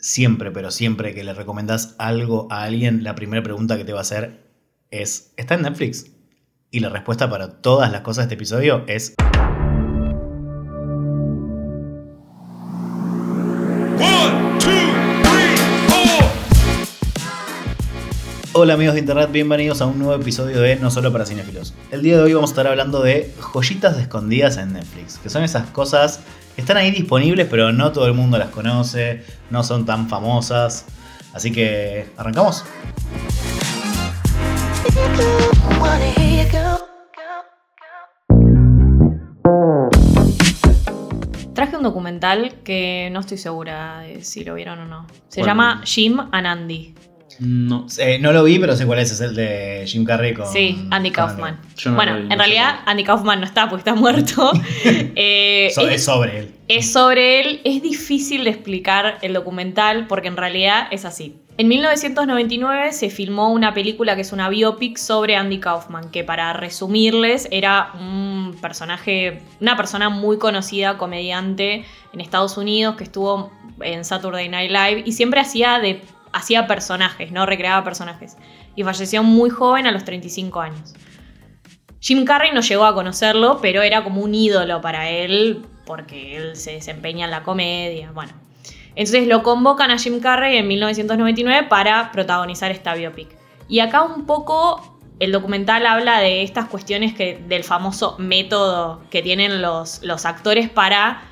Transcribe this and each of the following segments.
siempre, pero siempre que le recomendás algo a alguien, la primera pregunta que te va a hacer es, ¿está en Netflix? Y la respuesta para todas las cosas de este episodio es... Hola amigos de internet, bienvenidos a un nuevo episodio de No Solo para Cinefilos. El día de hoy vamos a estar hablando de joyitas escondidas en Netflix, que son esas cosas están ahí disponibles, pero no todo el mundo las conoce, no son tan famosas. Así que, ¿arrancamos? Traje un documental que no estoy segura de si lo vieron o no. Se llama Jim and Andy. No. Eh, no lo vi, pero sé cuál es, es el de Jim Carrey con... Sí, Andy Kaufman. No bueno, vi, en no realidad. Andy Kaufman no está porque está muerto. Eh, So- es, es sobre él. es sobre él. Es difícil de explicar el documental porque en realidad es así. En 1999 se filmó una película que es una biopic sobre Andy Kaufman, que para resumirles era un personaje, una persona muy conocida, comediante en Estados Unidos, que estuvo en Saturday Night Live y siempre hacía de hacía personajes, no recreaba personajes. Y falleció muy joven a los 35 años. Jim Carrey no llegó a conocerlo, pero era como un ídolo para él, porque él se desempeña en la comedia. Bueno, entonces lo convocan a Jim Carrey en 1999 para protagonizar esta biopic. Y acá un poco el documental habla de estas cuestiones que, del famoso método que tienen los, los actores para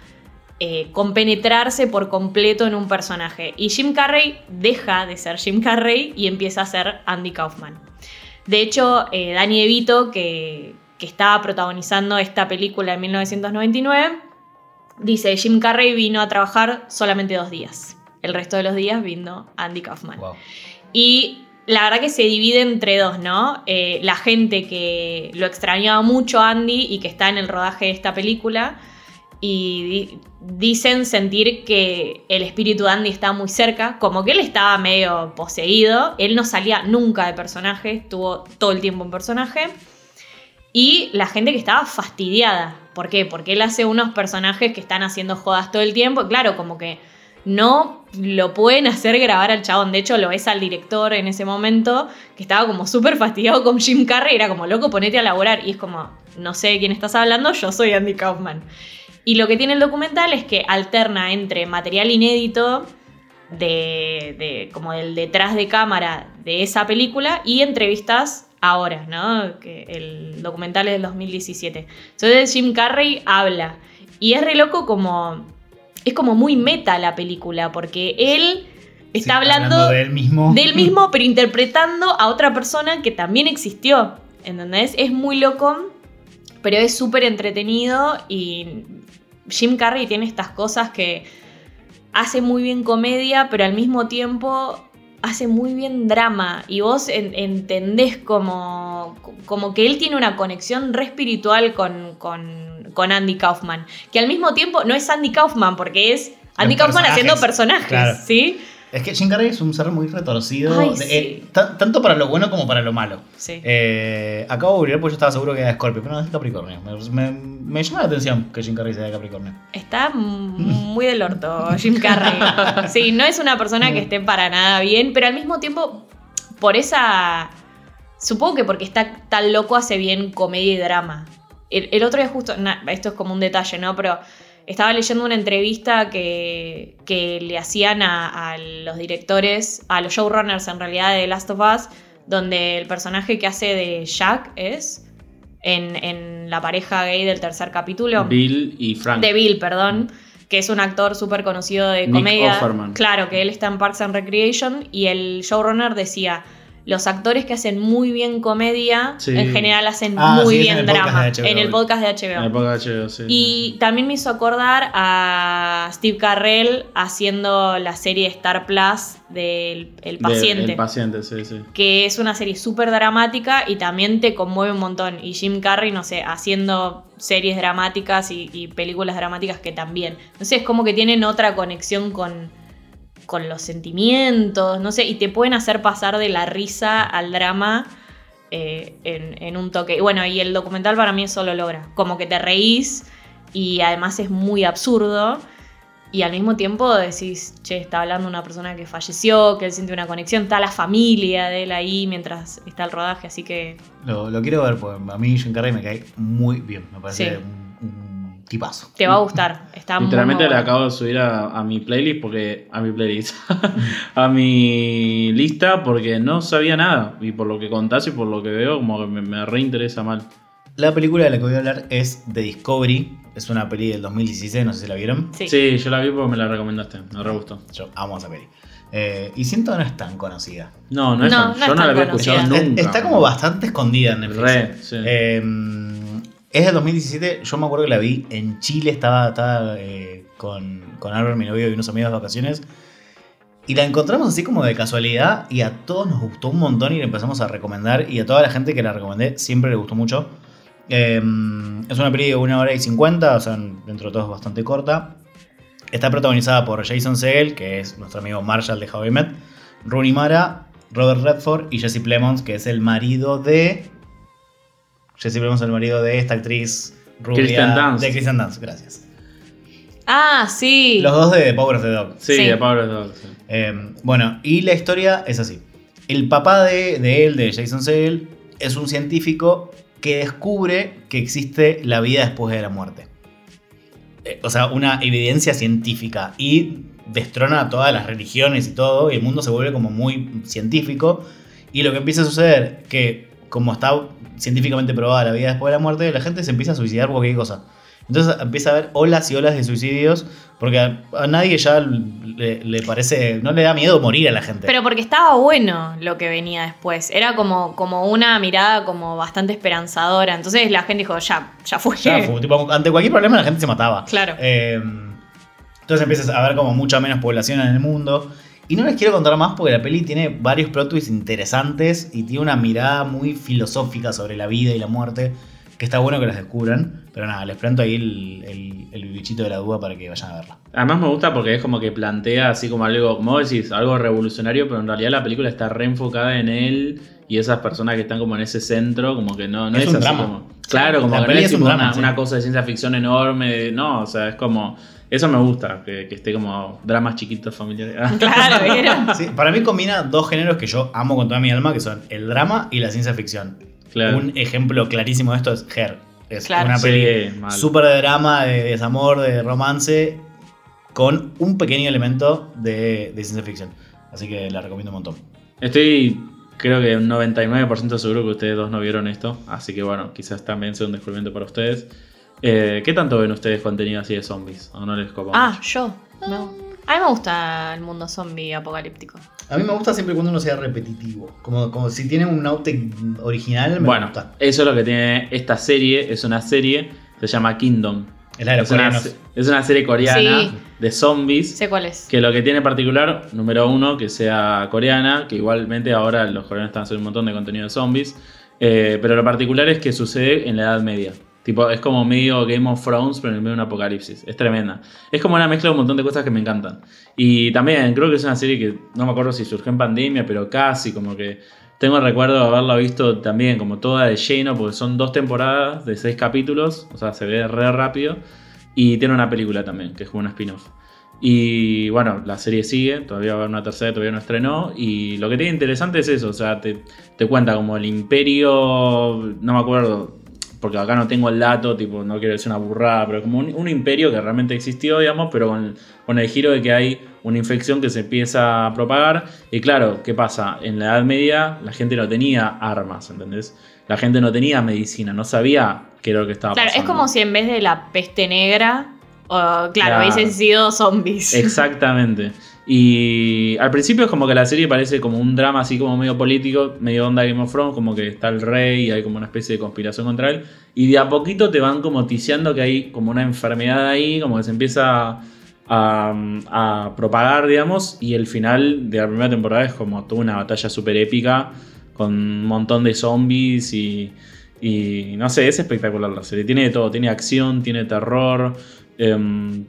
eh, compenetrarse por completo en un personaje. Y Jim Carrey deja de ser Jim Carrey y empieza a ser Andy Kaufman. De hecho, eh, Danny DeVito, que, que estaba protagonizando esta película en 1999, dice, Jim Carrey vino a trabajar solamente dos días. El resto de los días vino Andy Kaufman. Wow. Y la verdad que se divide entre dos, ¿no? Eh, la gente que lo extrañaba mucho Andy y que está en el rodaje de esta película. Y di- dicen sentir que el espíritu de Andy está muy cerca, como que él estaba medio poseído. Él no salía nunca de personaje, estuvo todo el tiempo en personaje. Y la gente que estaba fastidiada. ¿Por qué? Porque él hace unos personajes que están haciendo jodas todo el tiempo. Claro, como que no lo pueden hacer grabar al chabón. De hecho, lo ves al director en ese momento que estaba como súper fastidiado con Jim Carrey. Era como, loco, ponete a laburar. Y es como, no sé de quién estás hablando, yo soy Andy Kaufman. Y lo que tiene el documental es que alterna entre material inédito de, de- como del detrás de cámara de esa película y entrevistas ahora, ¿no? Que el documental es del 2017. Entonces Jim Carrey habla y es re loco como es como muy meta la película porque él está Sí, hablando, de él mismo. del mismo pero interpretando a otra persona que también existió, ¿entendés? Es muy loco, pero es súper entretenido y Jim Carrey tiene estas cosas que hace muy bien comedia, pero al mismo tiempo hace muy bien drama. Y vos en- entendés como, como que él tiene una conexión re espiritual con, con, con Andy Kaufman. Que al mismo tiempo no es Andy Kaufman, porque es Andy Los Kaufman haciendo personajes, claro. ¿sí? Es que Jim Carrey es un ser muy retorcido, Ay, de- sí. eh, ta- tanto para lo bueno como para lo malo. Sí. Eh, acabo de googlear porque yo estaba seguro que era Scorpio, pero no es de Capricornio. Me, me, me llama la atención que Jim Carrey sea de Capricornio. Está m- muy del orto Jim Carrey. Sí, no es una persona que esté para nada bien, pero al mismo tiempo, por esa... Supongo que porque está tan loco hace bien comedia y drama. El, el otro día justo, na- esto es como un detalle, ¿no? Pero estaba leyendo una entrevista que, que le hacían a, a los directores, a los showrunners en realidad de Last of Us, donde el personaje que hace de Jack es en, en la pareja gay del tercer capítulo. Bill y Frank. De Bill, perdón. Que es un actor súper conocido de Nick comedia. Offerman. Claro, que él está en Parks and Recreation. Y el showrunner decía: Los actores que hacen muy bien comedia, Sí. en general hacen Ah, muy sí, bien en el podcast drama. de HBO. en el podcast de En HBO. de sí. Y también me hizo acordar a Steve Carrell haciendo la serie Star Plus del El Del- Paciente El paciente, sí, sí. que es una serie súper dramática y también te conmueve un montón. Y Jim Carrey, no sé, haciendo series dramáticas y, y películas dramáticas que también. No sé, es como que tienen otra conexión con, con los sentimientos, no sé, y te pueden hacer pasar de la risa al drama eh, en, en un toque. Bueno, y el documental para mí eso lo logra. Como que te reís y además es muy absurdo. y al mismo tiempo decís, che, está hablando una persona que falleció, que él siente una conexión, está la familia de él ahí mientras está el rodaje, así que... Lo, lo quiero ver, porque a mí Jim Carrey me cae muy bien, me parece Sí. Tipazo. Te va a gustar, está muy, Literalmente muy le bueno. acabo de subir a, a mi playlist porque. A mi playlist. a mi lista porque no sabía nada. Y por lo que contás y por lo que veo, como que me, me reinteresa mal. La película de la que voy a hablar es The Discovery, es una peli del 2016, no sé si la vieron. Sí. Sí, yo la vi porque me la recomendaste. Me re gustó. Yo amo esa peli. Eh, y siento que no es tan conocida. No, no es No, tan- no es Yo no la había escuchado nunca. Está como bastante escondida en Netflix. Re, sí. Eh, es del 2017, yo me acuerdo que la vi en Chile, estaba, estaba eh, con, con Albert, mi novio, y unos amigos de vacaciones. Y la encontramos así como de casualidad y a todos nos gustó un montón y la empezamos a recomendar y a toda la gente que la recomendé siempre le gustó mucho. Eh, es una peli de una hora y 50, o sea, dentro de todo es bastante corta. Está protagonizada por Jason Segel, que es nuestro amigo Marshall de How I Met, Rooney Mara, Robert Redford y Jesse Plemons, que es el marido de... Jesse Plemons es el marido de esta actriz rubia... Kristen Dunst. De Kristen Dunst, gracias. Ah, sí. Los dos de Power of the Dog. Sí, Sí. de Pablo Dog, sí. Eh, bueno, y la historia es así. El papá de, de él, de Jason Segel, es un científico que descubre que existe la vida después de la muerte. Eh, o sea, una evidencia científica. Y destrona a todas las religiones y todo. Y el mundo se vuelve como muy científico. Y lo que empieza a suceder, que como está científicamente probada la vida después de la muerte, la gente se empieza a suicidar por cualquier cosa. Entonces empieza a haber olas y olas de suicidios, porque a, a nadie ya le, le parece, no le da miedo morir a la gente. Pero porque estaba bueno lo que venía después. Era como, como una mirada como bastante esperanzadora. Entonces la gente dijo, ya, ya fue. Ya fue, tipo, ante cualquier problema la gente se mataba. Claro. Eh, entonces empiezas a ver como mucha menos población en el mundo. Y no les quiero contar más porque la peli tiene varios plot twists interesantes y tiene una mirada muy filosófica sobre la vida y la muerte que está bueno que las descubran. Pero nada, les planto ahí el, el- el bichito de la duda para que vayan a verla. Además me gusta porque es como que plantea así como algo, como decís, algo revolucionario, pero en realidad la película está reenfocada en él y esas personas que están como en ese centro, como que no, no Es es, un así drama. como- Claro, como La que no peli es, es un tipo drama, una, sí. una cosa de ciencia ficción enorme, no, o sea, es como... Eso me gusta, que, que esté como dramas chiquitos familiares. Claro. Sí, para mí combina dos géneros que yo amo con toda mi alma, que son el drama y la ciencia ficción. Claro. Un ejemplo clarísimo de esto es Her. Es Claro. una Sí, peli súper de drama, de desamor, de romance, con un pequeño elemento de, de ciencia ficción. Así que la recomiendo un montón. Estoy, creo que un 99% seguro que ustedes dos no vieron esto, así que bueno, quizás también sea un descubrimiento para ustedes. Eh, ¿Qué tanto ven ustedes contenido así de zombies? ¿O no les copa Ah, mucho? yo. No. A mí me gusta el mundo zombie apocalíptico. A mí me gusta siempre cuando uno sea repetitivo. Como, como si tiene un outtake original, me Bueno, gusta. eso es lo que tiene esta serie, es una serie, se llama Kingdom. Es la de los Es una, es una serie coreana Sí. de zombies. Sé cuál es. Que lo que tiene en particular, número uno, que sea coreana, que igualmente ahora los coreanos están haciendo un montón de contenido de zombies. eh, pero lo particular es que sucede en la Edad Media. Tipo, es como medio Game of Thrones, pero en medio de un apocalipsis. Es tremenda. Es como una mezcla de un montón de cosas que me encantan. Y también creo que es una serie que no me acuerdo si surgió en pandemia, pero casi como que. Tengo el recuerdo de haberla visto también como toda de lleno, porque son dos temporadas de seis capítulos, o sea, se ve re rápido. Y tiene una película también, que es como un spin-off. Y bueno, la serie sigue, todavía va a haber una tercera, todavía no estrenó. Y lo que tiene interesante es eso, o sea, te cuenta como el imperio, no me acuerdo, porque acá no tengo el dato, tipo, no quiero decir una burrada, pero como un, un imperio que realmente existió, digamos, pero con, con el giro de que hay una infección que se empieza a propagar. Y claro, ¿qué pasa? En la Edad Media la gente no tenía armas, ¿entendés? La gente no tenía medicina, no sabía qué era lo que estaba Claro, pasando. es como si en vez de la peste negra, claro, Claro. hubiesen sido zombies. Exactamente. Y al principio es como que la serie parece como un drama así como medio político, medio onda Game of Thrones, como que está el rey y hay como una especie de conspiración contra él. Y de a poquito te van como ticiando que hay como una enfermedad ahí, como que se empieza a, propagar, digamos. Y el final de la primera temporada es como toda una batalla súper épica con un montón de zombies y, y no sé, es espectacular la serie. Tiene de todo, tiene acción, tiene terror. em,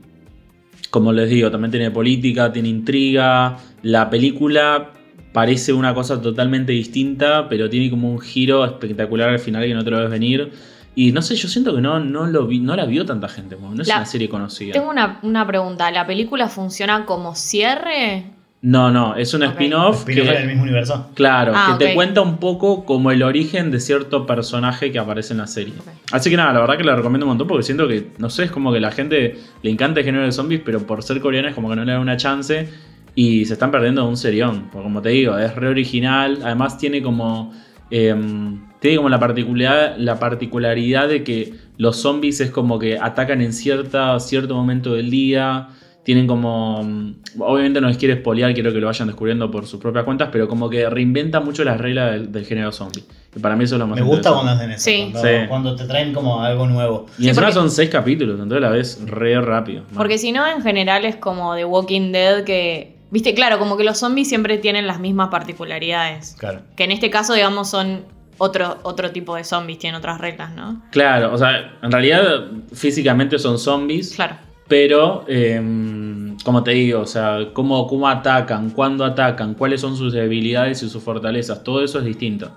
como les digo, también tiene política, tiene intriga. La película parece una cosa totalmente distinta, pero tiene como un giro espectacular al final que no te lo ves venir. Y no sé, yo siento que no, no, lo vi, no la vio tanta gente, no es La- una serie conocida. Tengo una, una pregunta. ¿La película funciona como cierre? No, no, es un Ok. spin-off ¿Spin-off que, en el mismo universo? claro, Ah, que te cuenta un poco como el origen de cierto personaje que aparece en la serie. Así que nada, la verdad que la recomiendo un montón porque siento que, no sé, es como que la gente le encanta el género de zombies, pero por ser coreana es como que no le da una chance y se están perdiendo de un serión. Porque como te digo, es re original, además tiene como... em, tiene como la particularidad, la particularidad de que los zombies es como que atacan en cierta, cierto momento del día. Tienen como. mm, Obviamente no les quiero espolear, quiero que lo vayan descubriendo por sus propias cuentas, pero como que reinventa mucho las reglas del, del género zombie. Y para mí eso es lo más Me gusta cuando hacen eso. Sí. Cuando, Sí. cuando te traen como algo nuevo. Y Sí, encima porque- son seis capítulos, entonces la ves re rápido. Porque si no, en general es como The Walking Dead que. Viste, claro, como que los zombies siempre tienen las mismas particularidades. Claro. Que en este caso, digamos, son otro, otro tipo de zombies, tienen otras reglas, ¿no? Claro, o sea, en realidad físicamente son zombies, Claro. Pero em, como te digo, o sea, cómo, cómo atacan, cuándo atacan, cuáles son sus debilidades y sus fortalezas, todo eso es distinto.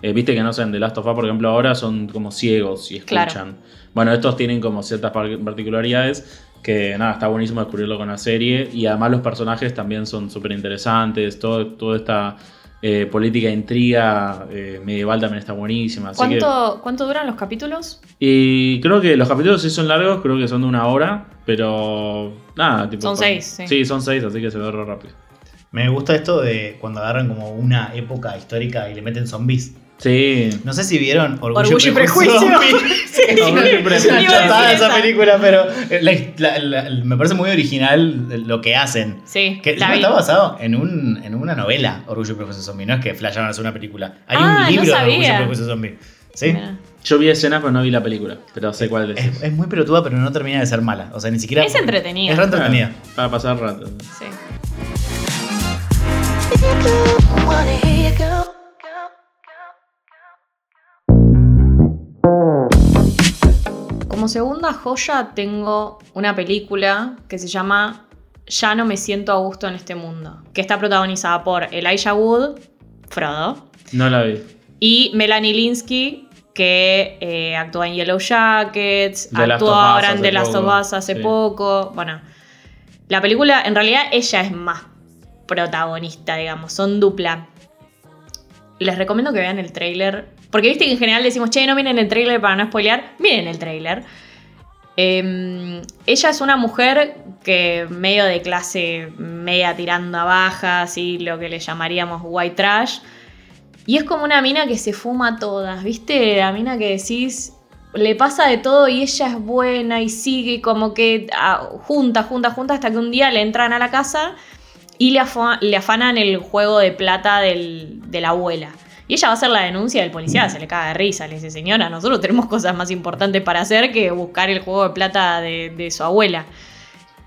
Eh, Viste que no sé, en The Last of Us, por ejemplo, ahora son como ciegos y escuchan. Claro. Bueno, estos tienen como ciertas par- particularidades que nada, está buenísimo descubrirlo con la serie y además los personajes también son súper interesantes, todo, toda esta eh, política de intriga eh, medieval también está buenísima. Así que- ¿Cuánto, ¿Cuánto duran los capítulos? y creo que los capítulos sí son largos, creo que son de una hora, pero nada, tipo. Son con- seis, sí. Sí, son seis, así que se ve rápido. Me gusta esto de cuando agarran como una época histórica y le meten zombies. Sí. No sé si vieron Orgullo, Orgullo y Prejuicio. Prejuicio. Sí. Es Orgullo y una- es una Prejuicio. esa película, pero eh, la- la- la- me parece muy original lo que hacen. Sí, Que está basado en, un, en una novela, Orgullo y Prejuicio Zombie. No es que flasharon a hacer una película. Hay Ah, un no libro de Orgullo y. Prejuicio Zombie. ¿Sí? Mira. Yo vi escenas, pero no vi la película, pero sé cuál es. Es, es muy pelotuda, pero no termina de ser mala. O sea, ni siquiera. Es entretenida. Es re entretenida. Para pasar rato. Sí. Como segunda joya tengo una película que se llama Ya no me siento a gusto en este mundo, que está protagonizada por Elijah Wood, Frodo, No la vi. y Melanie Linsky, que eh, actúa en Yellow Jackets, Last actuó ahora en The Last of Us hace sí. poco. Bueno, la película, en realidad, ella es más protagonista, digamos, son dupla. Les recomiendo que vean el tráiler. Porque viste que en general decimos, che, no miren el tráiler para no spoilear. Miren el tráiler. Eh, ella es una mujer que medio de clase media tirando a baja, así lo que le llamaríamos white trash. Y es como una mina que se fuma todas, ¿viste? La mina que decís, le pasa de todo y ella es buena y sigue como que ah, junta, junta, junta, hasta que un día le entran a la casa y le, afa- le afanan el juego de plata del- de la abuela. Y ella va a hacer la denuncia del policía, se le caga de risa, le dice, señora, nosotros tenemos cosas más importantes para hacer que buscar el juego de plata de, de su abuela.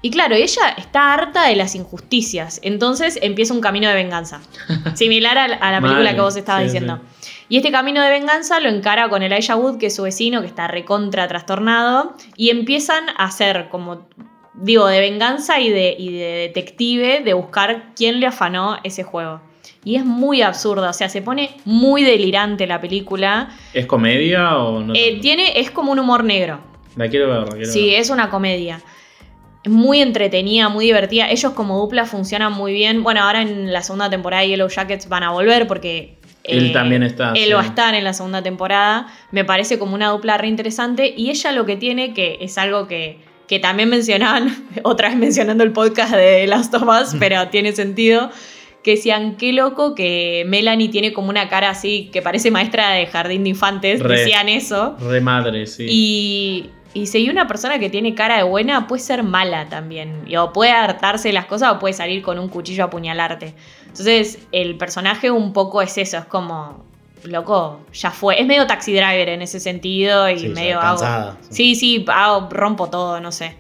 Y claro, ella está harta de las injusticias, entonces empieza un camino de venganza, similar a, la- a la película Mal, que vos estabas sí, diciendo. Y este camino de venganza lo encara con Elijah Wood, que es su vecino, que está recontra trastornado, y empiezan a hacer como, digo, de venganza y de, y de detective, de buscar quién le afanó ese juego. Y es muy absurdo, o sea, se pone muy delirante la película. ¿Es comedia o no? Eh, tiene, es como un humor negro. La quiero ver, la quiero Sí, ver. es una comedia. Muy entretenida, muy divertida. Ellos como dupla funcionan muy bien. Bueno, ahora en la segunda temporada Yellow Jackets van a volver porque... eh, Él también está, Él sí. va a estar en la segunda temporada. Me parece como una dupla re interesante. Y ella lo que tiene, que es algo que, que también mencionaban, otra vez mencionando el podcast de Last of Us, pero tiene sentido, que decían, qué loco que Melanie tiene como una cara así, que parece maestra de jardín de infantes. Re. Decían eso. Re madre, sí. Y, y si una persona que tiene cara de buena puede ser mala también. Y O puede hartarse de las cosas o puede salir con un cuchillo a apuñalarte. Entonces, el personaje un poco es eso, es como. Loco, ya fue. Es medio taxi driver en ese sentido y Sí, medio hago. cansada. Sí, sí, hago- rompo todo, no sé.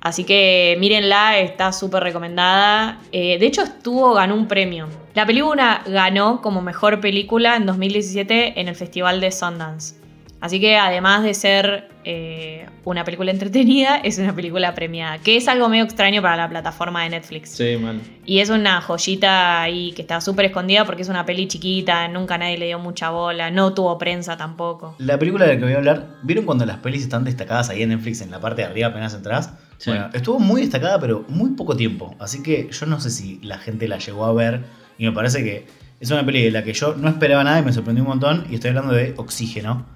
Así que mírenla, está súper recomendada. Eh, de hecho, estuvo, ganó un premio. La película ganó como mejor película en 2017 en el Festival de Sundance. Así que además de ser eh, una película entretenida, es una película premiada, que es algo medio extraño para la plataforma de Netflix. Sí, mal. Y es una joyita ahí que está súper escondida porque es una peli chiquita, nunca nadie le dio mucha bola, no tuvo prensa tampoco. La película de la que voy a hablar, ¿vieron cuando las pelis están destacadas ahí en Netflix en la parte de arriba apenas entras? Sí. Bueno, estuvo muy destacada, pero muy poco tiempo. Así que yo no sé si la gente la llegó a ver. Y me parece que es una peli de la que yo no esperaba nada y me sorprendió un montón. Y estoy hablando de Oxígeno,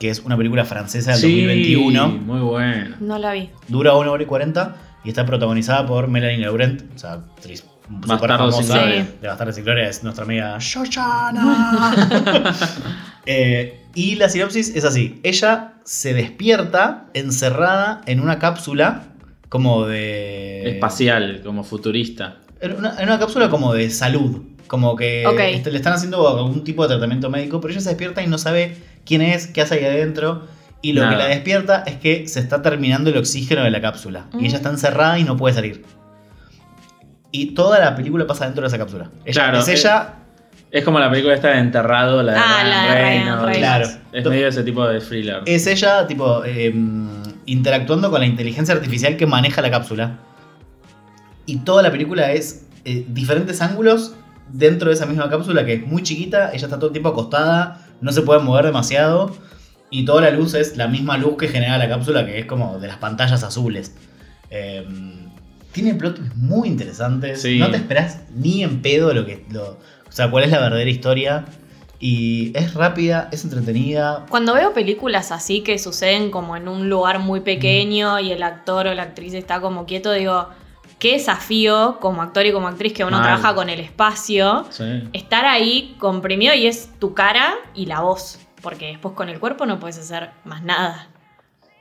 que es una película francesa del Sí, 2021. Muy buena. No la vi. Dura 1 hora y 40 y está protagonizada por Melanie Laurent, o sea, actriz famosa de Bastardos sin Gloria, es nuestra amiga Shoshana. Eh, y la sinopsis es así: ella se despierta encerrada en una cápsula como de. Espacial, como futurista. En una, en una cápsula como de salud. Como que Ok. este, le están haciendo algún tipo de tratamiento médico, pero ella se despierta y no sabe quién es, qué hace ahí adentro. Y lo Nada. que la despierta es que se está terminando el oxígeno de la cápsula. Y ella está encerrada y no puede salir. Y toda la película pasa dentro de esa cápsula. Ella, Claro, es eh, ella. Es como la película esta de Enterrado, la de Ah, Ryan la de Ryan Reynolds. Reynolds. Claro. Es medio ese tipo de thriller. Es ella, tipo, eh, interactuando con la inteligencia artificial que maneja la cápsula. Y toda la película es eh, diferentes ángulos dentro de esa misma cápsula que es muy chiquita. Ella está todo el tiempo acostada, no se puede mover demasiado. Y toda la luz es la misma luz que genera la cápsula, que es como de las pantallas azules. Eh, tiene plot muy interesantes. Sí. No te esperás ni en pedo lo que. Lo, o sea, cuál es la verdadera historia. Y es rápida, es entretenida. Cuando veo películas así que suceden como en un lugar muy pequeño y el actor o la actriz está como quieto, digo, qué desafío como actor y como actriz que uno Mal. trabaja con el espacio, Sí. estar ahí comprimido y es tu cara y la voz, porque después con el cuerpo no puedes hacer más nada.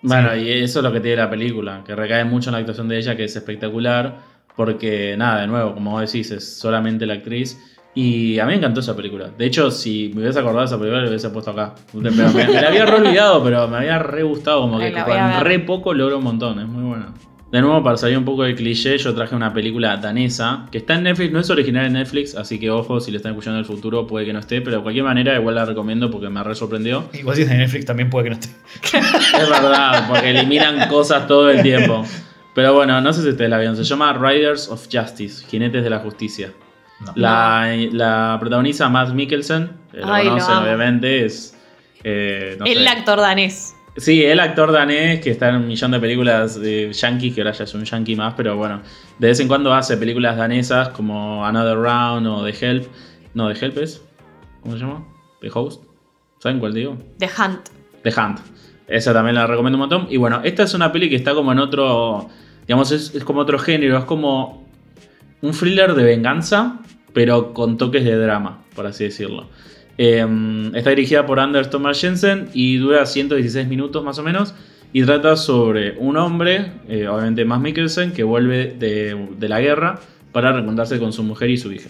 Bueno, y eso es lo que tiene la película, que recae mucho en la actuación de ella, que es espectacular, porque nada, de nuevo, como vos decís, es solamente la actriz. Y a mí me encantó esa película. De hecho, si me hubiese acordado de esa película, la hubiese puesto acá. Me, me la había re olvidado, pero me había re gustado, como que con re poco logró un montón, es muy buena. De nuevo, para salir un poco del cliché, yo traje una película danesa, que está en Netflix, no es original en Netflix, así que ojo, si le están escuchando en el futuro, puede que no esté, pero de cualquier manera igual la recomiendo porque me re sorprendió. Igual si es de Netflix también puede que no esté. Es verdad, porque eliminan cosas todo el tiempo. Pero bueno, no sé si ustedes la vieron. Se llama Riders of Justice, Jinetes de la Justicia. No. La, la protagoniza Matt Mikkelsen, que lo Ay, conocen obviamente, es... eh, no el sé. actor danés. Sí, el actor danés que está en un millón de películas de yankees, que ahora ya es un yankee más, pero bueno, de vez en cuando hace películas danesas como Another Round o The Help. No, The Help es. ¿Cómo se llama? The Host. ¿Saben cuál digo? The Hunt. The Hunt. Esa también la recomiendo un montón. Y bueno, esta es una peli que está como en otro. Digamos, es, es como otro género. Es como un thriller de venganza, pero con toques de drama, por así decirlo. Eh, está dirigida por Anders Thomas Jensen y dura 116 minutos más o menos. Y trata sobre un hombre, eh, obviamente más Mikkelsen, que vuelve de, de la guerra para reencontrarse con su mujer y su hija.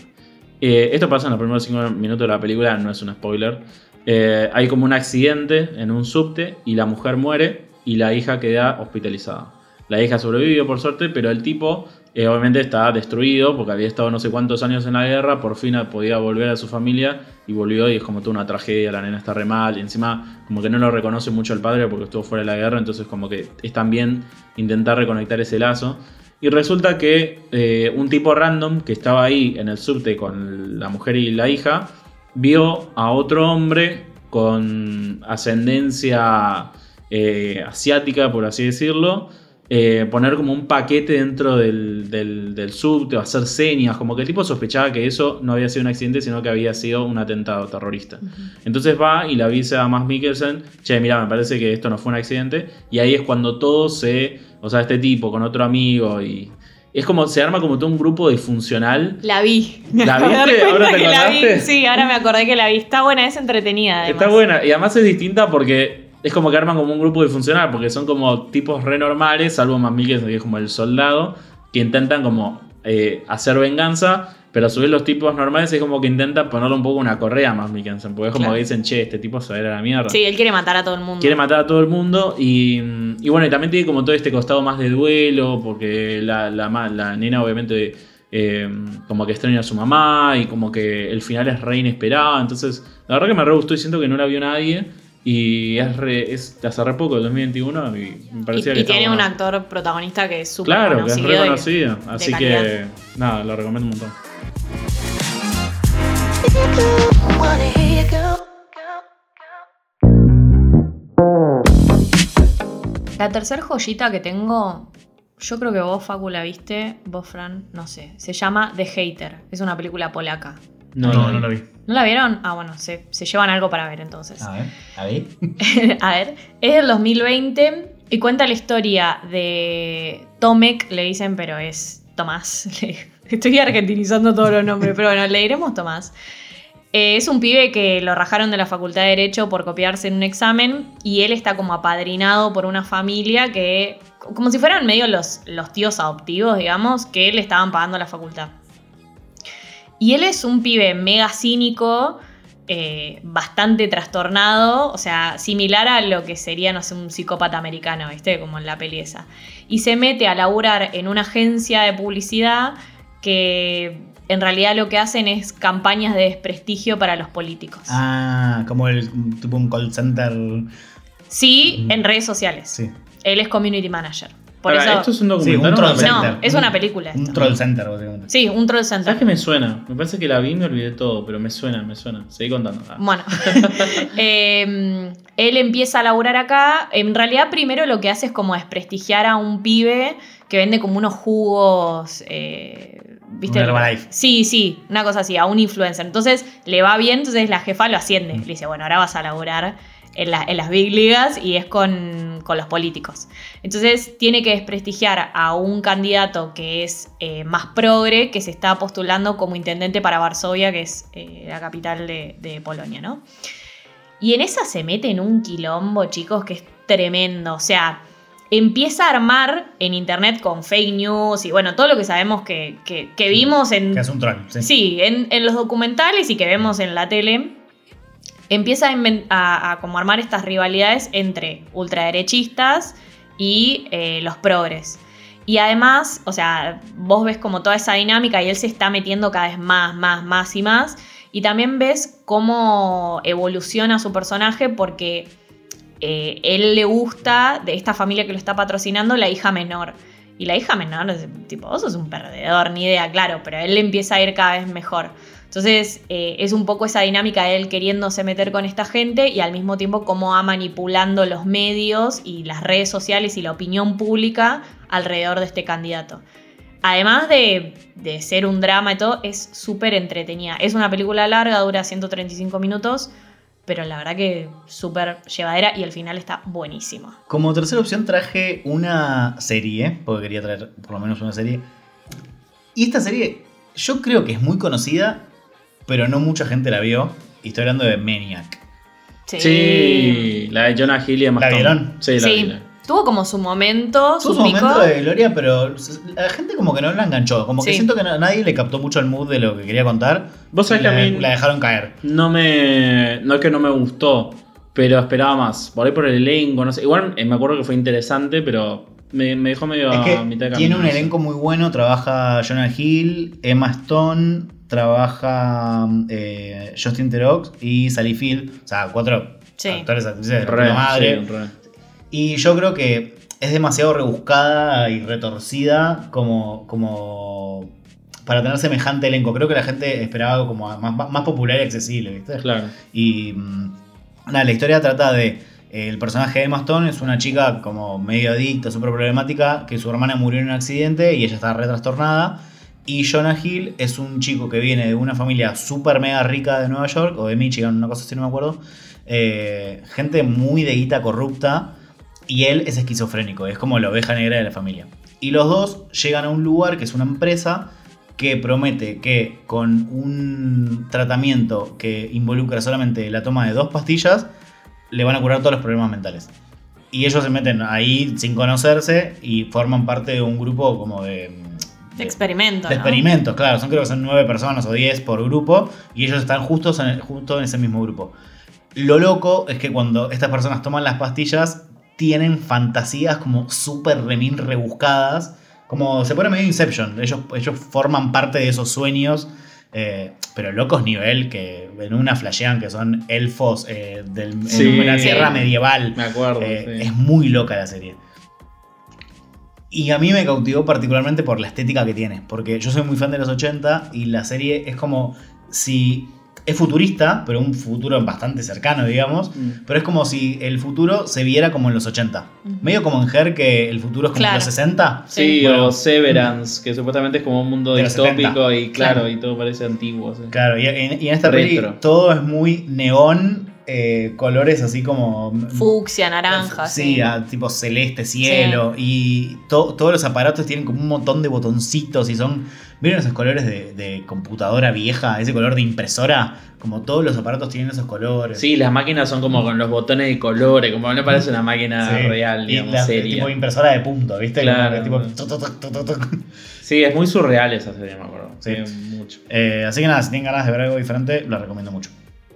Eh, esto pasa en los primeros 5 minutos de la película, no es un spoiler. Eh, hay como un accidente en un subte y la mujer muere y la hija queda hospitalizada. La hija sobrevivió por suerte, pero el tipo eh, obviamente está destruido porque había estado no sé cuántos años en la guerra, por fin podía volver a su familia y volvió y es como toda una tragedia, la nena está re mal y encima como que no lo reconoce mucho el padre porque estuvo fuera de la guerra, entonces como que es también intentar reconectar ese lazo. Y resulta que eh, un tipo random que estaba ahí en el subte con la mujer y la hija, vio a otro hombre con ascendencia eh, asiática, por así decirlo, eh, poner como un paquete dentro del, del, del subte o hacer señas, como que el tipo sospechaba que eso no había sido un accidente, sino que había sido un atentado terrorista. Entonces va y le avisa a Max Mikkelsen, che, mira, me parece que esto no fue un accidente, y ahí es cuando todo se, o sea, este tipo con otro amigo y... Es como, se arma como todo un grupo disfuncional La vi. ¿La viste? ¿Ahora te que la vi. acordaste? Sí, ahora me acordé que la vi. Está buena, es entretenida. Además. Está buena, y además es distinta porque es como que arman como un grupo disfuncional, porque son como tipos re normales, salvo más que es como el soldado, que intentan como eh, hacer venganza, pero a su vez los tipos normales es como que intentan ponerle un poco una correa a más Mikkelsen, porque es como Claro. que dicen, che, este tipo se va a ir a la mierda. Sí, él quiere matar a todo el mundo. Quiere matar a todo el mundo y, y bueno, y también tiene como todo este costado más de duelo, porque la, la nena obviamente eh, como que extraña a su mamá y como que el final es re inesperado, entonces la verdad que me re gustó y siento que no la vio nadie Y es, re, es de hace re poco, del 2021, y me Y, parecía que y estaba tiene un actor protagonista que es súper Claro, que es conocido. y- reconocido. Así que, nada, lo recomiendo un montón. Wanna hear you go. La tercer joyita que tengo, yo creo que vos, Facu, la viste, vos, Fran, no sé. Se llama The Hater. Es una película polaca. No, no, no lo vi. ¿No la vieron? Ah, bueno, se, se llevan algo para ver entonces. A ver, a ver. A ver, es del 2020 y cuenta la historia de Tomek, le dicen, pero es Tomás. Estoy argentinizando todos los nombres, pero bueno, le diremos Tomás. Eh, es un pibe que lo rajaron de la Facultad de Derecho por copiarse en un examen y él está como apadrinado por una familia que, como si fueran medio los, los tíos adoptivos, digamos, que le estaban pagando la facultad. Y él es un pibe mega cínico, eh, bastante trastornado, o sea, similar a lo que sería, no sé, un psicópata americano, ¿viste? Como en la peli esa. Y se mete a laburar en una agencia de publicidad que en realidad lo que hacen es campañas de desprestigio para los políticos. Ah, como el tipo un call center. Sí, en redes sociales. Sí. Él es community manager. Por Pará, eso. ¿Esto es un Sí, documental un o una troll. No, es una película Un troll center, básicamente. Sí, un troll center. ¿Sabes qué me suena? Me parece que la vi y me olvidé todo, pero me suena, me suena. Seguí contando. Ah. Bueno, Eh, él empieza a laburar acá. En realidad, primero lo que hace es como desprestigiar a un pibe que vende como unos jugos. eh, ¿Viste? Un Herbalife. Sí, sí, una cosa así, a un influencer. Entonces le va bien, entonces la jefa lo asciende. Le dice, bueno, ahora vas a laburar en, la- en las big ligas y es con, con los políticos. Entonces tiene que desprestigiar a un candidato que es eh, más progre, que se está postulando como intendente para Varsovia, que es eh, la capital de, de Polonia, ¿no? Y en esa se mete en un quilombo, chicos, que es tremendo. O sea, empieza a armar en internet con fake news y bueno, todo lo que sabemos que, que- que vimos en, Que es un troll. Sí. Sí, en, en los documentales y que vemos en la tele, empieza a, como armar estas rivalidades entre ultraderechistas y eh, los progres. Y además, o sea, vos ves como toda esa dinámica y él se está metiendo cada vez más, más, más y más. Y también ves cómo evoluciona su personaje porque eh, él le gusta de esta familia que lo está patrocinando la hija menor. Y la hija menor tipo, vos sos un perdedor, ni idea, claro, pero él le empieza a ir cada vez mejor. Entonces eh, es un poco esa dinámica de él queriéndose meter con esta gente y al mismo tiempo cómo va manipulando los medios y las redes sociales y la opinión pública alrededor de este candidato. Además de, de ser un drama y todo, es súper entretenida. Es una película larga, dura 135 minutos, pero la verdad que súper llevadera y el final está buenísimo. Como tercera opción traje una serie, porque quería traer por lo menos una serie. Y esta serie yo creo que es muy conocida, pero no mucha gente la vio. Y estoy hablando de Maniac. Sí, la de Jonah Hill y Emma ¿La vieron? Sí, la Sí, tuvo como su momento, Tuvo su su momento de gloria, pero la gente como que no la enganchó. Como que Sí. siento que na- nadie le captó mucho el mood de lo que quería contar. Vos sabés que a mí- la dejaron caer. No me. No es que no me gustó, pero esperaba más. Por ahí por el elenco, no sé. Igual eh, me acuerdo que fue interesante, pero me, me dejó medio Es a mitad de tiene camino, un no sé. elenco muy bueno. Trabaja Jonah Hill, Emma Stone, trabaja eh, Justin Theroux y Sally Field. O sea, cuatro Sí. actores, actrices de Re, madre. sí, re. Y yo creo que es demasiado rebuscada y retorcida como, como para tener semejante elenco. Creo que la gente esperaba algo como más, más, popular y accesible, ¿viste? Claro. Y mm, nada, la historia trata de. eh, el personaje de Emma Stone es una chica como medio adicta, súper problemática, que su hermana murió en un accidente y ella está re trastornada. Y Jonah Hill es un chico que viene de una familia súper mega rica de Nueva York, o de Michigan, una cosa así, no me acuerdo. Eh, gente muy de guita corrupta. Y él es esquizofrénico, es como la oveja negra de la familia. Y los dos llegan a un lugar que es una empresa que promete que con un tratamiento que involucra solamente la toma de dos pastillas, le van a curar todos los problemas mentales. Y ellos se meten ahí sin conocerse y forman parte de un grupo como de... De experimento. de ¿no? experimentos, claro. Son creo que son nueve personas o diez por grupo y ellos están justos en, el- justo en ese mismo grupo. Lo loco es que cuando estas personas toman las pastillas tienen fantasías como súper remil rebuscadas. Como se pone medio Inception. Ellos, ellos forman parte de esos sueños Eh, pero locos nivel que en una flashean que son elfos eh, del, Sí. en una tierra medieval. Me acuerdo. Eh, sí. Es muy loca la serie. Y a mí me cautivó particularmente por la estética que tiene. Porque yo soy muy fan de los 80 y la serie es como si. Es futurista, pero un futuro bastante cercano, digamos. Mm. Pero es como si el futuro se viera como en los 80. Ujú. Medio como en Her, que el futuro es como en los 60. Sí, Bueno. o Severance, que supuestamente es como un mundo distópico y claro, Claro. y todo parece antiguo. sí. Claro, y en, y en esta peli Retro. todo es muy neón, eh, colores así como. Fucsia, naranja. Sí, ah, tipo celeste, cielo. Y to- todos los aparatos tienen como un montón de botoncitos y son. ¿Vieron esos colores de, de computadora vieja? Ese color de impresora. Como todos los aparatos tienen esos colores. Sí, las máquinas son como con los botones de colores, como no parece una máquina Sí. real, Y digamos, la- seria. Tipo impresora de punto, ¿viste? Como Claro. tipo. Sí, es muy surreal esa serie, me acuerdo. Sí. Sí, mucho. Eh, así que nada, si tienen ganas de ver algo diferente, la recomiendo mucho.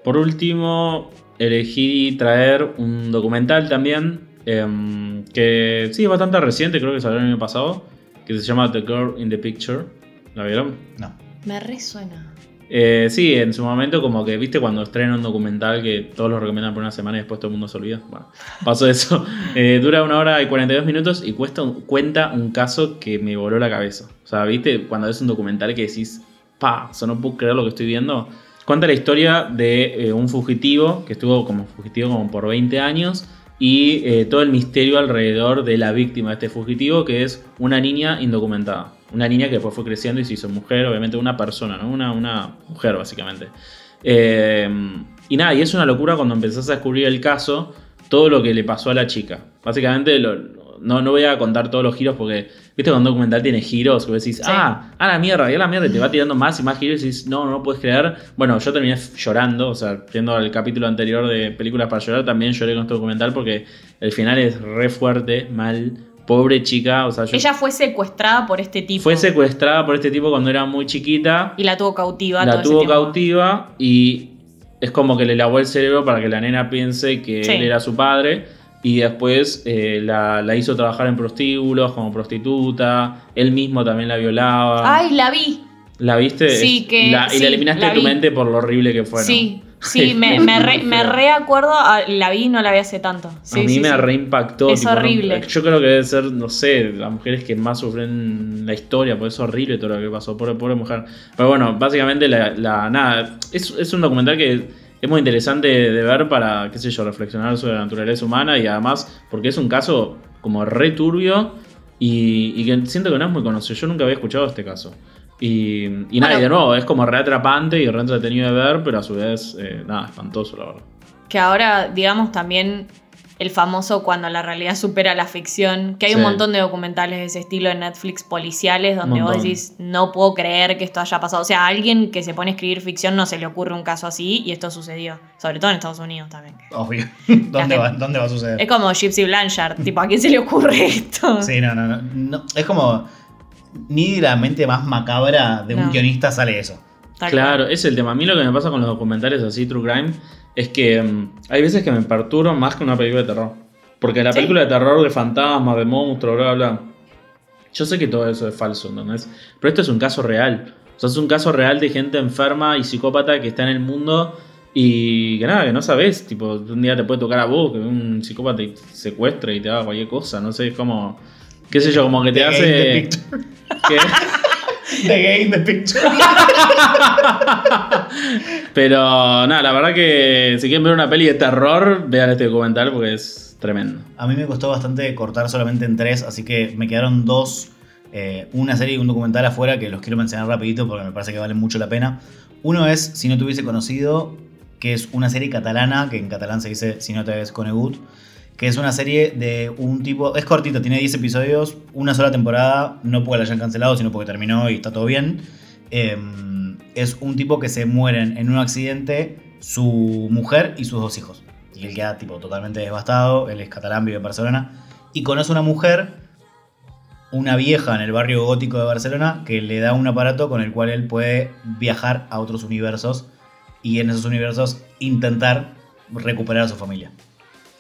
Por último, elegí traer un documental también, em, que sí, es bastante reciente, creo que salió el año pasado, que se llama The Girl in the Picture. ¿La vieron? No. Me resuena. Eh, sí, en su momento como que, viste, cuando estrenan un documental que todos lo recomiendan por una semana y después todo el mundo se olvida. Bueno, pasó eso. Eh, dura una hora y 42 minutos y cuesta cuenta un caso que me voló la cabeza. O sea, viste, cuando ves un documental que decís, pa, o sea, no puedo creer lo que estoy viendo. Cuenta la historia de eh, un fugitivo que estuvo como fugitivo como por 20 años y eh, todo el misterio alrededor de la víctima de este fugitivo que es una niña indocumentada. Una niña que después fue creciendo y se hizo mujer, obviamente una persona, ¿no? Una, una mujer básicamente. Eh, y nada, y es una locura cuando empezás a descubrir el caso, todo lo que le pasó a la chica. Básicamente, lo- no, no voy a contar todos los giros porque, viste, cuando un documental tiene giros, que decís, Sí. ah, a la mierda, y a la mierda, y te va tirando más y más giros y decís, no, no puedes creer. Bueno, yo terminé llorando, o sea, viendo el capítulo anterior de Películas para llorar, también lloré con este documental porque el final es re fuerte, mal, pobre chica, o sea, yo Ella fue secuestrada por este tipo. fue secuestrada por este tipo cuando era muy chiquita Y la tuvo cautiva la tuvo cautiva y es como que le lavó el cerebro para que la nena piense que Sí. él era su padre y después eh, la, la hizo trabajar en prostíbulos como prostituta, él mismo también la violaba. Ay, la vi. ¿La viste? Sí, que- y la, y sí, la eliminaste la de tu vi. mente por lo horrible que fue. ¿no? Sí, sí, me, me, re, me reacuerdo. a- La vi y no la vi hace tanto. Sí, a mí sí, me reimpactó. Es tipo, ¿no? horrible. Yo creo que debe ser, no sé, las mujeres que más sufren la historia, porque es horrible todo lo que pasó, pobre, pobre mujer. Pero bueno, básicamente la, la- nada, es, es un documental que es muy interesante de ver para, qué sé yo, reflexionar sobre la naturaleza humana y además porque es un caso como re turbio y, y que siento que no es muy conocido. Yo nunca había escuchado este caso. Y, y nada, y de nuevo, es como re atrapante y re entretenido de ver, pero a su vez, eh, nada, espantoso, la verdad. Que ahora, digamos, también el famoso cuando la realidad supera la ficción. Que hay un montón de documentales de ese estilo en Netflix policiales donde vos decís, no puedo creer que esto haya pasado. O sea, a alguien que se pone a escribir ficción no se le ocurre un caso así y esto sucedió. Sobre todo en Estados Unidos también. Obvio. ¿Dónde va, ¿Dónde va a suceder? Es como Gypsy Blanchard. tipo, ¿a quién se le ocurre esto? Sí, no, no, no, no. Es como. Ni de la mente más macabra de un guionista sale eso. Tal Claro, cual. es el tema. A mí lo que me pasa con los documentales así, True Crime, es que mm, hay veces que me perturban más que una película de terror. Porque la Sí. película de terror de fantasmas, de monstruos, bla, bla, bla. Yo sé que todo eso es falso, ¿entendés? Pero esto es un caso real. O sea, es un caso real de gente enferma y psicópata que está en el mundo y que nada, que no sabes. Tipo, un día te puede tocar a vos, que un psicópata te secuestre y te haga cualquier cosa. No sé, es como. ¿Qué sé yo? Como que te hace. que- The game, the picture. Pero nada, la verdad que si quieren ver una peli de terror, vean este documental porque es tremendo. A mí me costó bastante cortar solamente en tres, así que me quedaron dos. eh, una serie y un documental afuera que los quiero mencionar rapidito porque me parece que valen mucho la pena. Uno es Si no te hubiese conocido, que es una serie catalana, que en catalán se dice Si no te ves conegut, que es una serie de un tipo, es cortito, tiene 10 episodios, una sola temporada, no porque la hayan cancelado, sino porque terminó y está todo bien. Eh, es un tipo que se mueren en un accidente su mujer y sus dos hijos. Y él queda tipo totalmente devastado, él es catalán, vive en Barcelona, y conoce una mujer, una vieja en el barrio gótico de Barcelona, que le da un aparato con el cual él puede viajar a otros universos y en esos universos intentar recuperar a su familia.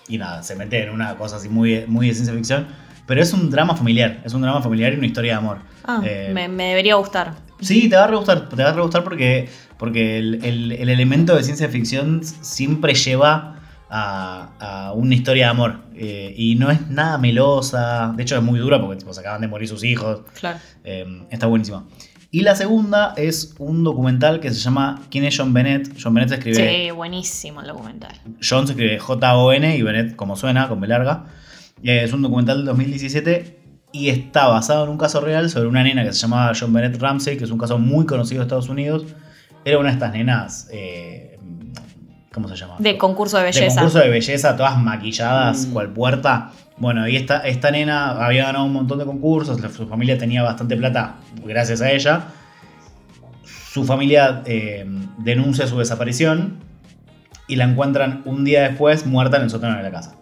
Y nada, se mete en una cosa así muy, muy de ciencia ficción, pero es un drama familiar, es un drama familiar y una historia de amor. Ah, Eh, me, me debería gustar. Sí, te va a re gustar, te va a re gustar porque, porque el, el- el elemento de ciencia ficción siempre lleva a, a una historia de amor. eh, y no es nada melosa. De hecho, es muy dura porque tipo, se acaban de morir sus hijos. Claro. Eh, está buenísima. Y la segunda es un documental que se llama ¿Quién es John Bennett? John Bennett se escribe. Sí, buenísimo el documental. John se escribe J-O-N y Bennett como suena, con B larga. Eh, es un documental del 2017 y está basado en un caso real sobre una nena que se llamaba John Bennett Ramsey, que es un caso muy conocido de Estados Unidos. Era una de estas nenas. eh, ¿Cómo se llama? De concurso de de belleza. concurso de belleza, todas maquilladas, Mm. cual puerta. Bueno, y esta, esta nena había ganado un montón de concursos, su familia tenía bastante plata gracias a ella. Su familia eh, denuncia su desaparición y la encuentran un día después muerta en el sótano de la casa.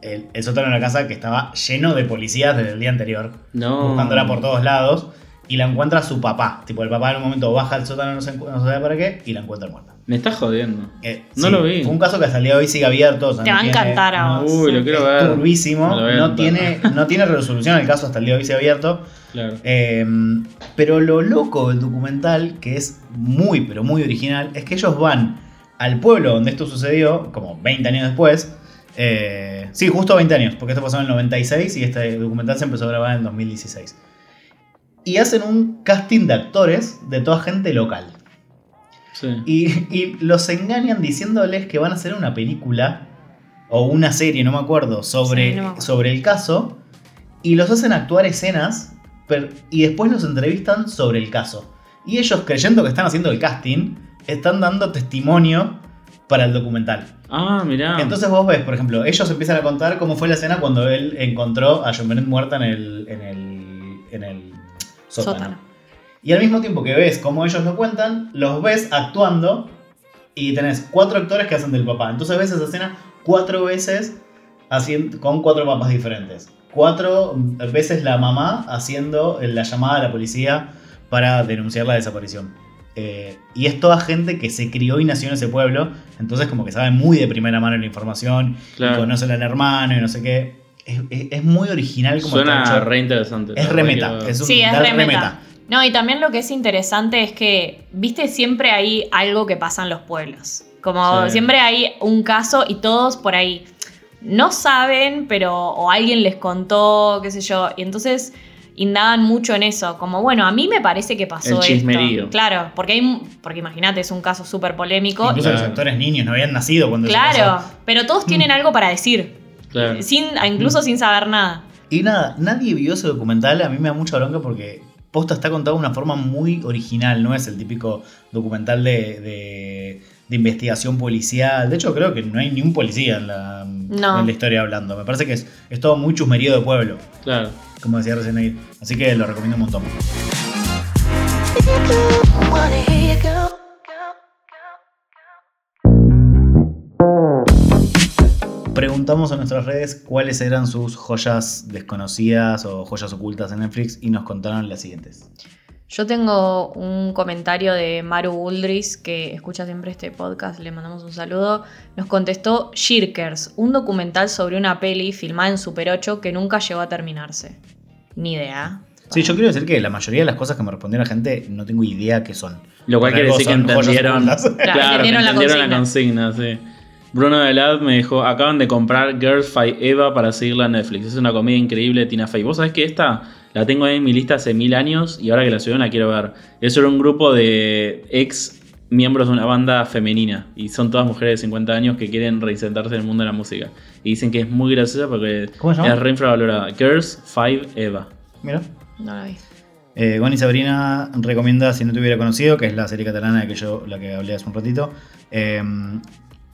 El, el sótano de la casa que estaba lleno de policías desde el día anterior, No. buscándola por todos lados. Y la encuentra su papá. Tipo, el papá en un momento baja al sótano, no, se, no sabe para qué, y la encuentra muerta. Me estás jodiendo. Eh, No lo vi. Fue un caso que hasta el día de hoy sigue abierto. o sea, Te no va a tiene- encantar a no- vos. Uy, lo quiero ver. es turbísimo. No tiene, no tiene resolución el caso hasta el día de hoy sigue abierto. Claro. Eh, pero lo loco del documental, que es muy, pero muy original, es que ellos van al pueblo donde esto sucedió, como 20 años después. eh, sí, justo 20 años, porque esto pasó en el 96 y este documental se empezó a grabar en el 2016. Y hacen un casting de actores de toda gente local. Sí. Y, y los engañan diciéndoles que van a hacer una película o una serie, no me acuerdo, sobre, Sí, no me acuerdo. sobre el caso. Y los hacen actuar escenas y después los entrevistan sobre el caso. Y ellos, creyendo que están haciendo el casting, están dando testimonio para el documental. Ah, mirá. Entonces vos ves, por ejemplo, ellos empiezan a contar cómo fue la escena cuando él encontró a John Bennett muerta en el, en el, en el sótano. Sótano. Y al mismo tiempo que ves cómo ellos lo cuentan, los ves actuando y tenés cuatro actores que hacen del papá. Entonces ves esa escena cuatro veces haciendo, con cuatro papás diferentes. Cuatro veces la mamá haciendo la llamada a la policía para denunciar la desaparición. Eh, y es toda gente que se crió y nació en ese pueblo, entonces como que sabe muy de primera mano la información, y Claro. conocen al hermano y no sé qué. Es, es- es muy original como Suena re interesante. Es remeta, es un Sí, es documental remeta. No, y también lo que es interesante es que, viste, siempre hay algo que pasa en los pueblos. Como Sí. siempre hay un caso y todos por ahí no saben, pero o alguien les contó, qué sé yo, y entonces indagan mucho en eso. Como, bueno, a mí me parece que pasó El chismerío. esto. Claro, porque hay, porque imagínate, es un caso súper polémico. Incluso los actores niños no habían nacido cuando Claro, pasó. pero todos tienen algo para decir. Claro. Sin, incluso sin saber nada. Y nada, nadie vio ese documental. A mí me da mucha bronca porque Posta está contado de una forma muy original. No es el típico documental de, de- de investigación policial. De hecho, creo que no hay ni un policía en la, No. en la historia hablando. Me parece que es, es todo muy chusmerío de pueblo, Claro. como decía recién ahí. Así que lo recomiendo un montón. Preguntamos en nuestras redes cuáles eran sus joyas desconocidas o joyas ocultas en Netflix y nos contaron las siguientes. Yo tengo un comentario de Maru Uldris, que escucha siempre este podcast, le mandamos un saludo. Nos contestó Shirkers, un documental sobre una peli filmada en Super 8 que nunca llegó a terminarse. Ni idea. Sí, yo quiero decir que la mayoría de las cosas que me respondió la gente no tengo idea qué son. Lo cual quiere decir que entendieron. Claro, entendieron la entendieron la consigna, sí. Bruno Velad me dijo, acaban de comprar Girls Fight Eva para seguirla en Netflix. Es una comedia increíble de Tina Fey. Vos sabés que esta la tengo ahí en mi lista hace mil años y ahora que la subieron la quiero ver. Es sobre un grupo de ex miembros de una banda femenina y son todas mujeres de 50 años que quieren reinsertarse en el mundo de la música. Y dicen que es muy graciosa porque es re infravalorada. Girls Five Eva. Mira. No la vi. Eh, Goni Sabrina recomienda Si no te hubiera conocido, que es la serie catalana de que yo la que hablé hace un ratito. Eh,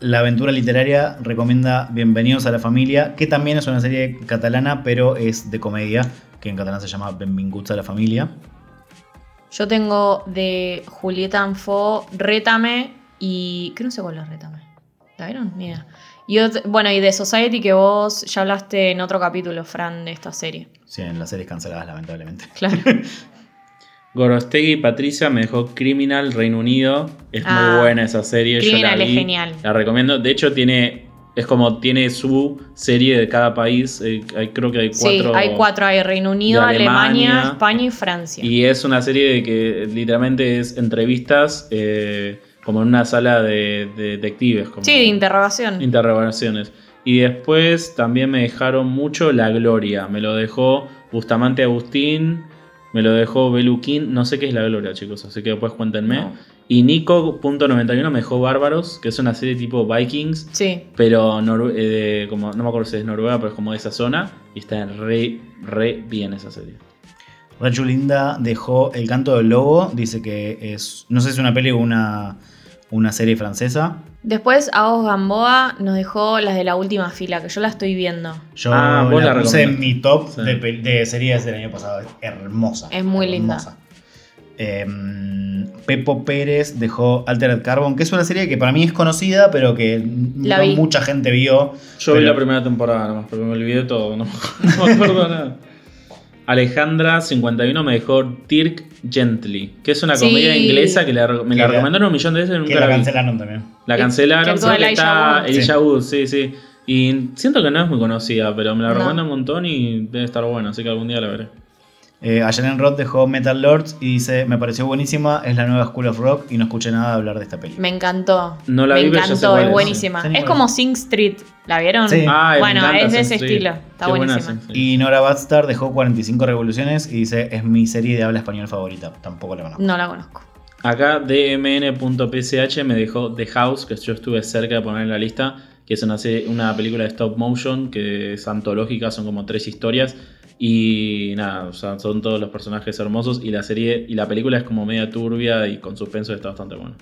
la aventura literaria recomienda Bienvenidos a la familia, que también es una serie catalana, pero es de comedia, que en catalán se llama Benvinguts a la familia. Yo tengo de Julieta Anfo, Rétame y. ¿Qué no sé cuál es Rétame? ¿La vieron? Ni idea. Y bueno, y de Society que vos ya hablaste en otro capítulo, Fran, de esta serie. Sí, en las series canceladas, lamentablemente. Claro. Gorostegui Patricia me dejó Criminal Reino Unido. Es Ah, muy buena esa serie. yo Criminal la es genial. La recomiendo. De hecho, tiene Es como tiene su serie de cada país. eh, hay- creo que hay cuatro. Sí, hay cuatro, hay Reino Unido, Alemania, Alemania. España y Francia. Y es una serie de que literalmente es entrevistas eh, como en una sala de, de detectives. Como sí, de interrogación. interrogaciones. Y después también me dejaron mucho La Gloria. Me lo dejó Bustamante Agustín. Me lo dejó Beluquín. No sé qué es La Gloria, chicos. Así que después cuéntenme. No. Y Nico.91 me dejó Bárbaros. Que es una serie tipo Vikings. Sí. Pero norue- eh, de- como, no me acuerdo si es Noruega, pero es como de esa zona. Y está re, re bien esa serie. Rachu Linda dejó El canto del lobo. Dice que es. No sé si es una peli o una, una serie francesa. Después Agos Gamboa nos dejó las de la última fila, que yo la estoy viendo. Yo Ah, vos la, la puse en mi top Sí. de, series del año pasado. Es hermosa. Es muy linda. Em, Pepo Pérez dejó Altered Carbon, que es una serie que para mí es conocida, pero que La no vi. mucha gente vio. Yo vi Pero- la primera temporada nomás, porque me olvidé todo. No, no me acuerdo nada. Alejandra51 me dejó Tirk Gently, que es una Sí. comedia inglesa que la- me Que la recomendaron un millón de veces y Que nunca la vi. cancelaron también. La cancelaron, que está. Elijah Wood, sí, sí. Y siento que no es muy conocida, pero me la No. recomiendan un montón y debe estar buena, así que algún día la veré. Eh, Ayelen Roth dejó Metal Lords y dice: Me pareció buenísima, es la nueva School of Rock y no escuché nada hablar de esta peli. Me encantó. No la me vi, pero ya sé encantó, cuál es es, buenísima. sí. Es como Sing Street. ¿La vieron? Sí. Ay, me bueno, es de ese estilo. Está buenísima. Y Nora Badstar dejó 45 revoluciones y dice: Es mi serie de habla español favorita. Tampoco la conozco. No la conozco. Acá dmn.pch me dejó The House, que yo estuve cerca de poner en la lista, que es una, serie- una película de stop motion que es antológica, son como tres historias. Y nada, o sea, son todos los personajes hermosos y la serie y la película es como media turbia y con suspenso está bastante bueno.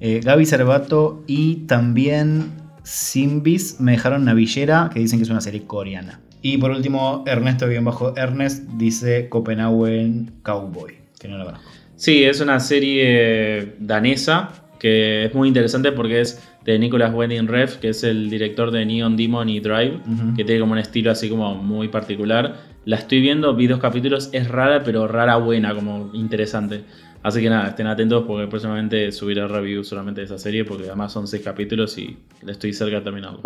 Eh, Gaby Cervato y también Simbis me dejaron Navillera, que dicen que es una serie coreana. Y por último, Ernesto bien bajo Ernest dice Copenhagen Cowboy, que no la conozco. Sí, es una serie danesa que es muy interesante porque es de Nicolas Winding Refn, que es el director de Neon Demon y Drive, que tiene como un estilo así como muy particular. La estoy viendo, vi dos capítulos, es rara, pero rara buena, como interesante. Así que nada, estén atentos porque próximamente subiré review solamente de esa serie, porque además son seis capítulos y estoy cerca de terminarlo.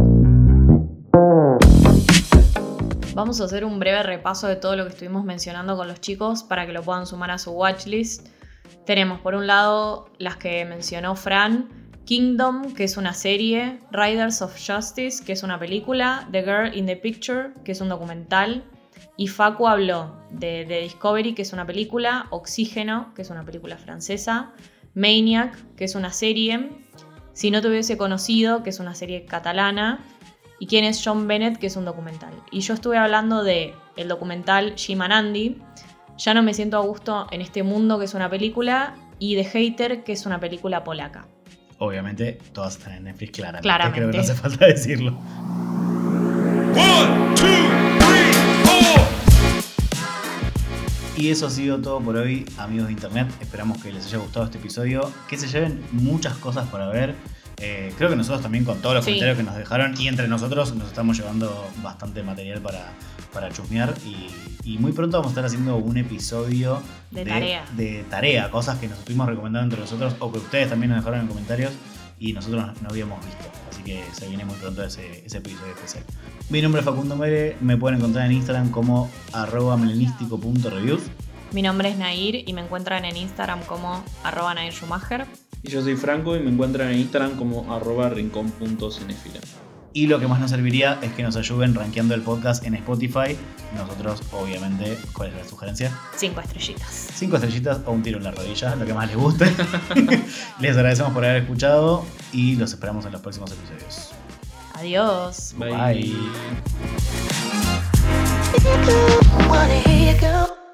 Vamos a hacer un breve repaso de todo lo que estuvimos mencionando con los chicos para que lo puedan sumar a su watchlist. Tenemos por un lado las que mencionó Fran, Kingdom, que es una serie, Riders of Justice, que es una película, The Girl in the Picture, que es un documental, y Facu habló de, de Discovery, que es una película, Oxígeno, que es una película francesa, Maniac, que es una serie, Si no te hubiese conocido, que es una serie catalana, y quién es John Bennett, que es un documental. Y yo estuve hablando de el documental Jim and Andy, Ya no me siento a gusto en este mundo, que es una película, y The Hater, que es una película polaca. Obviamente, todas están en Netflix, claramente. Claramente. Creo que no hace falta decirlo. One, two, Y eso ha sido todo por hoy, amigos de internet. Esperamos que les haya gustado este episodio, que se lleven muchas cosas para ver. Eh, creo que nosotros también con todos los Sí. comentarios que nos dejaron y entre nosotros nos estamos llevando bastante material para, para chusmear y, y muy pronto vamos a estar haciendo un episodio De tarea. de tarea, cosas que nos estuvimos recomendando entre nosotros o que ustedes también nos dejaron en comentarios y nosotros no, no habíamos visto. Así que se viene muy pronto ese, ese episodio especial. Mi nombre es Facundo Mere, me pueden encontrar en Instagram como arroba melanístico.reviews. Mi nombre es Nair y me encuentran en Instagram como arroba Nair Schumacher. Y yo soy Franco y me encuentran en Instagram como arroba rincón.cinefila. Y lo que más nos serviría es que nos ayuden rankeando el podcast en Spotify. Nosotros, obviamente, ¿cuál es la sugerencia? Cinco estrellitas. Cinco estrellitas o un tiro en la rodilla, lo que más les guste. les agradecemos por haber escuchado y los esperamos en los próximos episodios. Adiós. Bye. Go.